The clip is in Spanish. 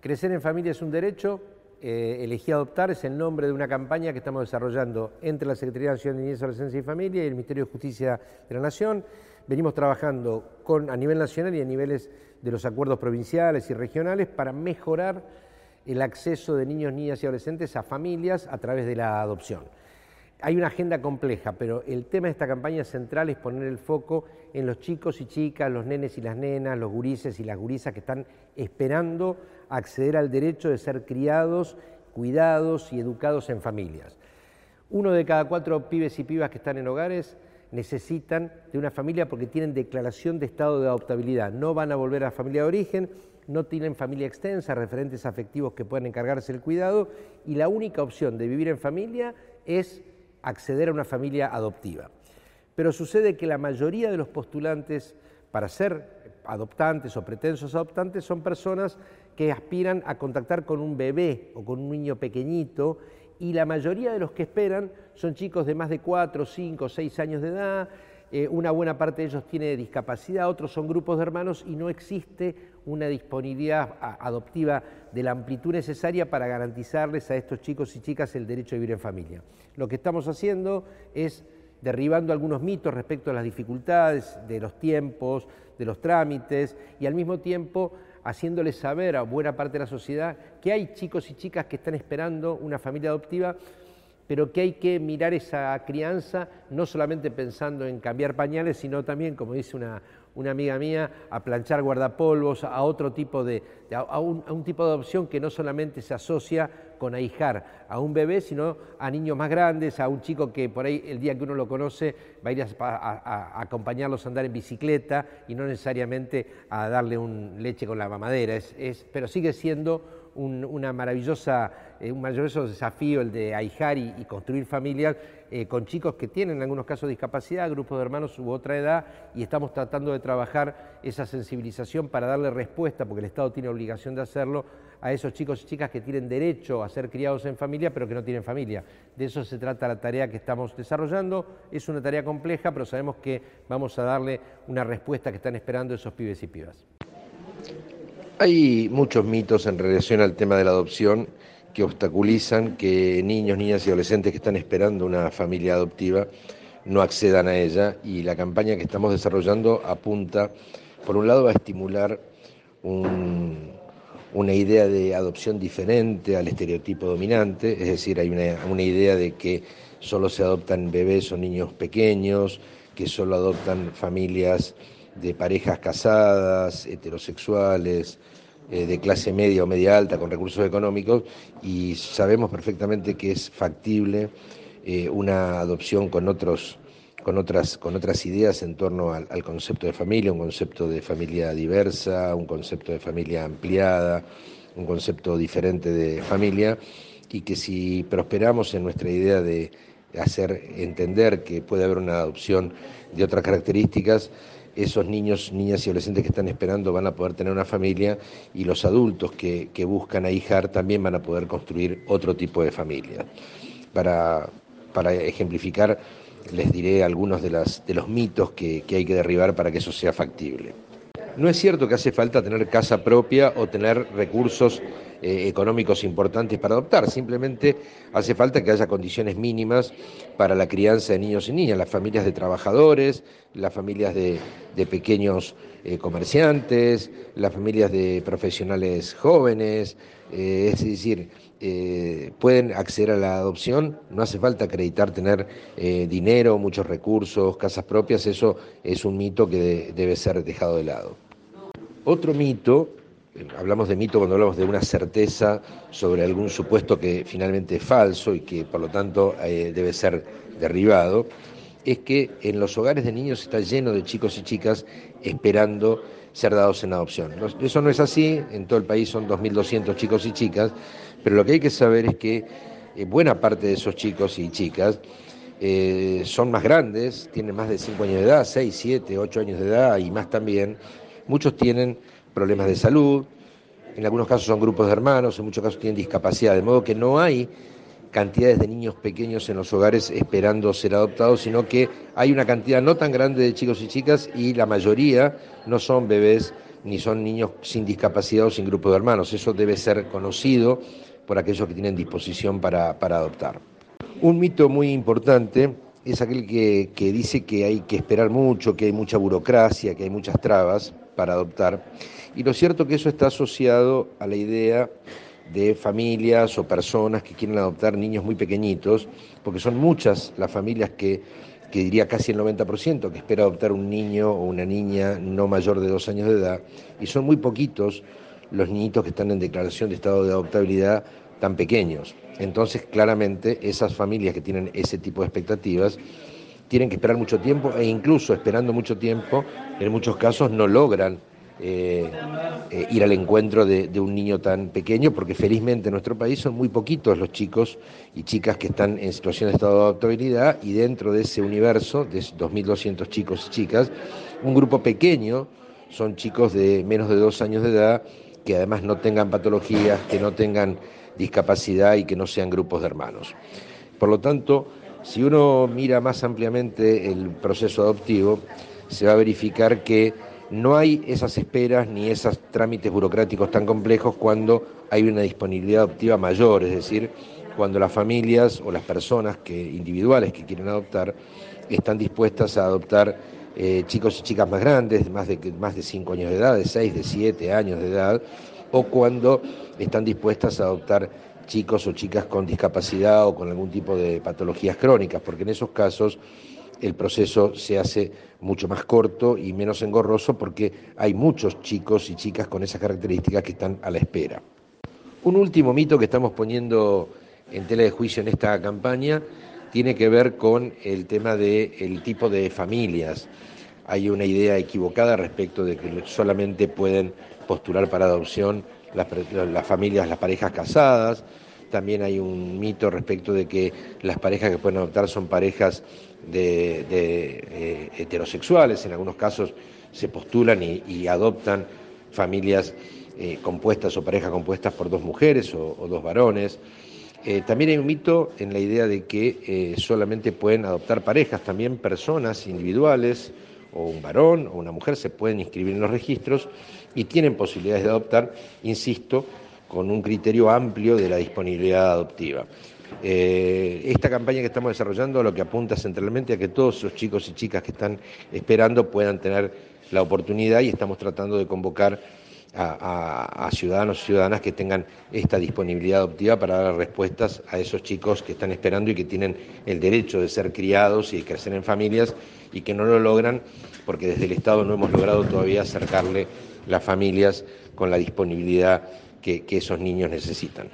Crecer en familia es un derecho, eh, Elegí Adoptar es el nombre de una campaña que estamos desarrollando entre la Secretaría Nacional de Niñez, Adolescencia y Familia y el Ministerio de Justicia de la Nación. Venimos trabajando con, a nivel nacional y a niveles de los acuerdos provinciales y regionales para mejorar el acceso de niños, niñas y adolescentes a familias a través de la adopción. Hay una agenda compleja, pero el tema de esta campaña central es poner el foco en los chicos y chicas, los nenes y las nenas, los gurises y las gurisas que están esperando acceder al derecho de ser criados, cuidados y educados en familias. Uno de cada cuatro pibes y pibas que están en hogares necesitan de una familia porque tienen declaración de estado de adoptabilidad. No van a volver a la familia de origen, no tienen familia extensa, referentes afectivos que puedan encargarse del cuidado y la única opción de vivir en familia es acceder a una familia adoptiva. Pero sucede que la mayoría de los postulantes para ser adoptantes o pretensos adoptantes son personas que aspiran a contactar con un bebé o con un niño pequeñito y la mayoría de los que esperan son chicos de más de 4, 5, 6 años de edad, eh, una buena parte de ellos tiene discapacidad, otros son grupos de hermanos y no existe una disponibilidad adoptiva de la amplitud necesaria para garantizarles a estos chicos y chicas el derecho a vivir en familia. Lo que estamos haciendo es derribando algunos mitos respecto a las dificultades de los tiempos, de los trámites y al mismo tiempo haciéndoles saber a buena parte de la sociedad que hay chicos y chicas que están esperando una familia adoptiva pero que hay que mirar esa crianza no solamente pensando en cambiar pañales, sino también, como dice una, una amiga mía, a planchar guardapolvos, a otro tipo de, a un, tipo de adopción que no solamente se asocia con ahijar a un bebé, sino a niños más grandes, a un chico que por ahí el día que uno lo conoce va a ir a, acompañarlos a andar en bicicleta y no necesariamente a darle un leche con la mamadera, es, pero sigue siendo un, una maravillosa, eh, un maravilloso desafío el de ahijar y, y construir familias eh, con chicos que tienen en algunos casos discapacidad, grupos de hermanos u otra edad, y estamos tratando de trabajar esa sensibilización para darle respuesta, porque el Estado tiene obligación de hacerlo, a esos chicos y chicas que tienen derecho a ser criados en familia, pero que no tienen familia. De eso se trata la tarea que estamos desarrollando. Es una tarea compleja, pero sabemos que vamos a darle una respuesta que están esperando esos pibes y pibas. Hay muchos mitos en relación al tema de la adopción que obstaculizan que niños, niñas y adolescentes que están esperando una familia adoptiva no accedan a ella y la campaña que estamos desarrollando apunta, por un lado, a estimular un, una idea de adopción diferente al estereotipo dominante, es decir, hay una, una idea de que solo se adoptan bebés o niños pequeños, que solo adoptan familias de parejas casadas, heterosexuales, eh, de clase media o media alta con recursos económicos y sabemos perfectamente que es factible eh, una adopción con otros con otras, con otras ideas en torno al, concepto de familia, un concepto de familia diversa, un concepto de familia ampliada, un concepto diferente de familia, y que si prosperamos en nuestra idea de hacer entender que puede haber una adopción de otras características, esos niños, niñas y adolescentes que están esperando van a poder tener una familia y los adultos que, que buscan ahijar también van a poder construir otro tipo de familia. Para, para ejemplificar, les diré algunos de, las, de los mitos que, que hay que derribar para que eso sea factible. No es cierto que hace falta tener casa propia o tener recursos eh, económicos importantes para adoptar, simplemente hace falta que haya condiciones mínimas para la crianza de niños y niñas, las familias de trabajadores, las familias de, de pequeños eh, comerciantes, las familias de profesionales jóvenes, eh, es decir, pueden acceder a la adopción, no hace falta acreditar tener dinero, muchos recursos, casas propias, eso es un mito que de, debe ser dejado de lado. Otro mito, hablamos de mito cuando hablamos de una certeza sobre algún supuesto que finalmente es falso y que por lo tanto eh, debe ser derribado, es que en los hogares de niños está lleno de chicos y chicas esperando ser dados en adopción. Eso no es así, en todo el país son 2.200 chicos y chicas, pero lo que hay que saber es que eh, buena parte de esos chicos y chicas eh, son más grandes, tienen más de 5 años de edad, 6, 7, 8 años de edad y más también. Muchos tienen problemas de salud, en algunos casos son grupos de hermanos, en muchos casos tienen discapacidad, de modo que no hay cantidades de niños pequeños en los hogares esperando ser adoptados, sino que hay una cantidad no tan grande de chicos y chicas y la mayoría no son bebés ni son niños sin discapacidad o sin grupo de hermanos. Eso debe ser conocido por aquellos que tienen disposición para, adoptar. Un mito muy importante es aquel que, que, dice que hay que esperar mucho, que hay mucha burocracia, que hay muchas trabas para adoptar. Y lo cierto que eso está asociado a la idea de familias o personas que quieren adoptar niños muy pequeñitos, porque son muchas las familias que, que diría casi el 90%, que espera adoptar un niño o una niña no mayor de dos años de edad, y son muy poquitos los niñitos que están en declaración de estado de adoptabilidad tan pequeños. Entonces, claramente, esas familias que tienen ese tipo de expectativas tienen que esperar mucho tiempo e incluso esperando mucho tiempo, en muchos casos no logran eh, eh, ir al encuentro de, un niño tan pequeño, porque felizmente en nuestro país son muy poquitos los chicos y chicas que están en situación de estado de adoptabilidad y dentro de ese universo de 2.200 chicos y chicas, un grupo pequeño son chicos de menos de dos años de edad que además no tengan patologías, que no tengan discapacidad y que no sean grupos de hermanos. Por lo tanto, si uno mira más ampliamente el proceso adoptivo, se va a verificar que no hay esas esperas ni esos trámites burocráticos tan complejos cuando hay una disponibilidad adoptiva mayor, es decir, cuando las familias o las personas que, individuales que quieren adoptar están dispuestas a adoptar eh, chicos y chicas más grandes, más de, más de 5 años de edad, de 6, de 7 años de edad, o cuando están dispuestas a adoptar chicos o chicas con discapacidad o con algún tipo de patologías crónicas, porque en esos casos el proceso se hace mucho más corto y menos engorroso porque hay muchos chicos y chicas con esas características que están a la espera. Un último mito que estamos poniendo en tela de juicio en esta campaña tiene que ver con el tema del tipo de familias. Hay una idea equivocada respecto de que solamente pueden postular para adopción las, familias, las parejas casadas. También hay un mito respecto de que las parejas que pueden adoptar son parejas de, eh, heterosexuales, en algunos casos se postulan y, adoptan familias eh, compuestas o parejas compuestas por dos mujeres o, dos varones. Eh, también hay un mito en la idea de que solamente pueden adoptar parejas, también personas individuales o un varón o una mujer se pueden inscribir en los registros y tienen posibilidades de adoptar, insisto, con un criterio amplio de la disponibilidad adoptiva. Eh, esta campaña que estamos desarrollando lo que apunta centralmente a que todos esos chicos y chicas que están esperando puedan tener la oportunidad y estamos tratando de convocar a, ciudadanos y ciudadanas que tengan esta disponibilidad adoptiva para dar respuestas a esos chicos que están esperando y que tienen el derecho de ser criados y de crecer en familias y que no lo logran porque desde el Estado no hemos logrado todavía acercarle las familias con la disponibilidad que esos niños necesitan.